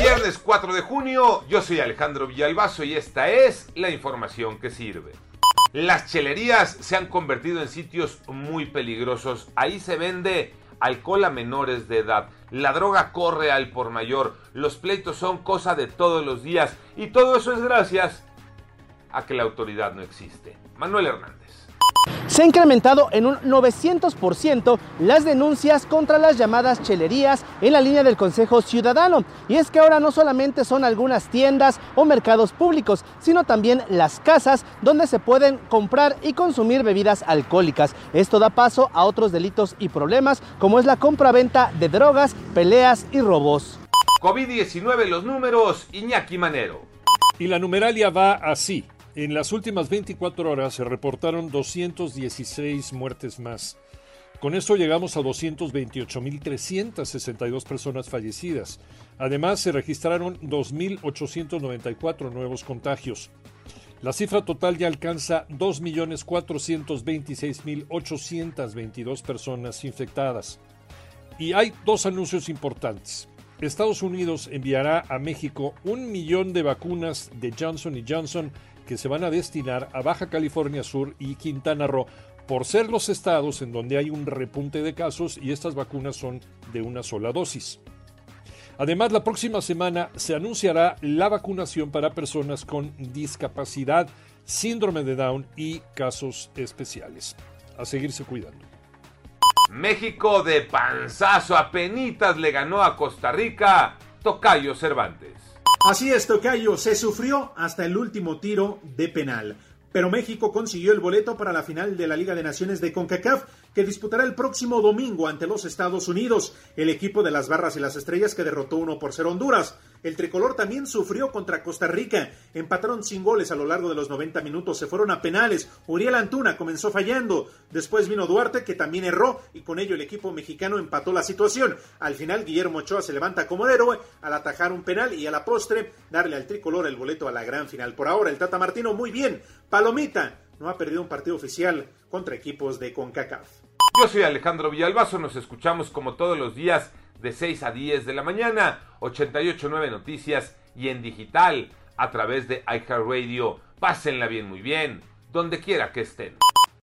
Viernes 4 de junio, yo soy Alejandro Villalbazo y esta es la información que sirve. Las chelerías se han convertido en sitios muy peligrosos. Ahí se vende alcohol a menores de edad. La droga corre al por mayor. Los pleitos son cosa de todos los días. Y todo eso es gracias a que la autoridad no existe. Manuel Hernández. Se ha incrementado en un 900% las denuncias contra las llamadas chelerías en la línea del Consejo Ciudadano. Y es que ahora no solamente son algunas tiendas o mercados públicos, sino también las casas donde se pueden comprar y consumir bebidas alcohólicas. Esto da paso a otros delitos y problemas como es la compra-venta de drogas, peleas y robos. COVID-19 los números, Iñaki Manero. Y la numeralia va así. En las últimas 24 horas se reportaron 216 muertes más. Con esto llegamos a 228.362 personas fallecidas. Además, se registraron 2.894 nuevos contagios. La cifra total ya alcanza 2.426.822 personas infectadas. Y hay dos anuncios importantes. Estados Unidos enviará a México un millón de vacunas de Johnson Johnson que se van a destinar a Baja California Sur y Quintana Roo por ser los estados en donde hay un repunte de casos y estas vacunas son de una sola dosis. Además, la próxima semana se anunciará la vacunación para personas con discapacidad, síndrome de Down y casos especiales. A seguirse cuidando. México de panzazo a penitas le ganó a Costa Rica, Tocayo Cervantes. Así es, Tocayo, se sufrió hasta el último tiro de penal. Pero México consiguió el boleto para la final de la Liga de Naciones de CONCACAF, que disputará el próximo domingo ante los Estados Unidos, el equipo de las Barras y las Estrellas que derrotó 1 por 0 Honduras. El tricolor también sufrió contra Costa Rica. Empataron sin goles a lo largo de los 90 minutos, se fueron a penales. Uriel Antuna comenzó fallando. Después vino Duarte, que también erró, y con ello el equipo mexicano empató la situación. Al final, Guillermo Ochoa se levanta como héroe al atajar un penal y a la postre darle al tricolor el boleto a la gran final. Por ahora, el Tata Martino muy bien. Palomita no ha perdido un partido oficial contra equipos de CONCACAF. Yo soy Alejandro Villalbazo, nos escuchamos como todos los días de 6 a 10 de la mañana, 889 Noticias y en digital a través de iHeartRadio. Pásenla bien, muy bien, donde quiera que estén.